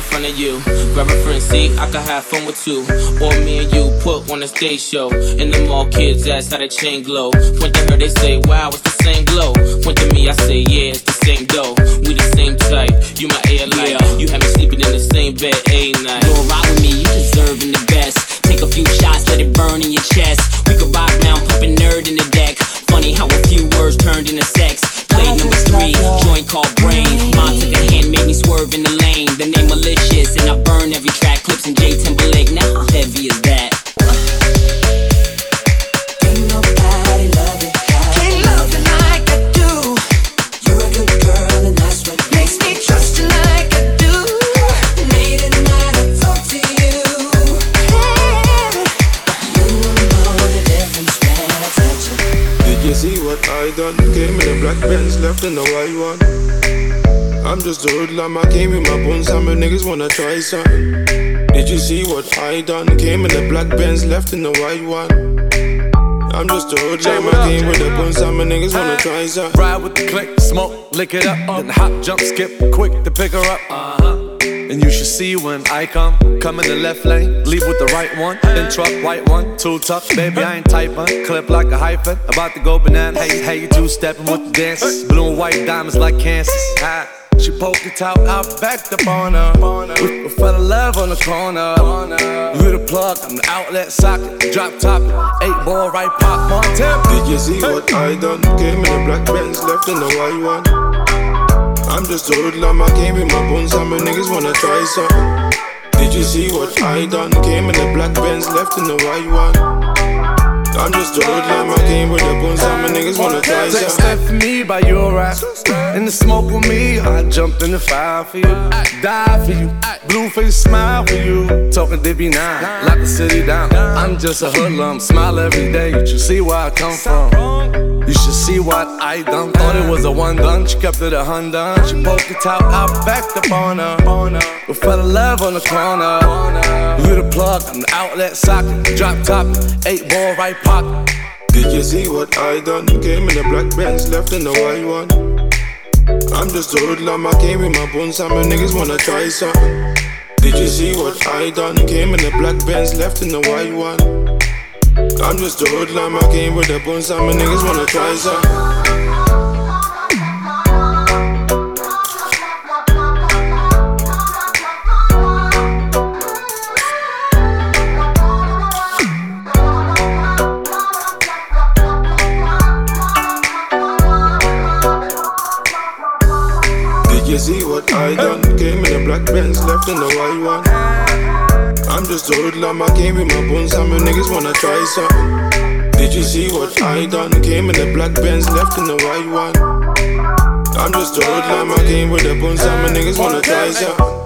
front of you. Grab a friend, see, I can have fun with two. Or me and you put on a stage show. And the mall kids ask how the chain glow. Point to her, they say, wow, it's the same glow. Point to me, I say, yeah, it's the same dough. We the same type, you my air light. Yeah. You have me sleeping in the same bed, a night. You'll ride with me, you deserving the best. Take a few shots, let it burn in your what I done? Came in a black Benz, left in the white one. I'm just a hoodlum, I came with my bones, some niggas wanna try something. Did you see what I done? Came in a black Benz, left in the white one. I'm just a hoodlum, I came with the bones, some niggas wanna try something. Ride with the click, smoke, lick it up. Then hop, jump, skip, quick to pick her up. Uh, And you should see when I come. Come in the left lane, leave with the right one. Then truck, white one, two tuck. Baby, I ain't type one. Clip like a hyphen. About to go banana. Hey, hey, you two stepping with the dances. Blue and white diamonds like Kansas. Ah. She poked it out, I backed up on her. We, we fell in love on the corner. You the plug, I'm the outlet socket. Drop top, eight ball, right pop, on tip. Did you see what I done? Came in a black Benz, left in the white one. I'm just a hoodlum, I came with my bones, some niggas wanna try something. Did you see what I done? Came in a black Benz, left in the white one. I'm just a hoodlum, I came with the bones, some niggas wanna try something. step for me by your rap. In the smoke with me, I jumped in the fire for you. Die for you. Blue face smile for you. Talking Dippy nine, lock the city down. I'm just a hoodlum, smile every day. You see where I come from. You should see what I done. Thought it was a one done. She kept it a hundred. She poked it out, I backed up on her. We fell in love on the corner. You the plug, I'm the outlet socket. Drop top, eight ball right pocket. Did you see what I done? Came in a black Benz, left in the white one. I'm just a hoodlum, I came with my bones, some niggas wanna try something. Did you see what I done? Came in a black Benz, left in the white one. I'm just a hoodlum, I came with the bones, some niggas wanna try. Did you see what I done? Came in a black Benz, left in the white one. I'm just a hoodlum, I came with my bones, some niggas wanna try something. Did you see what I done? Came in a black Benz, left in the white one. I'm just a hoodlum, I came with the bones, some niggas wanna try something.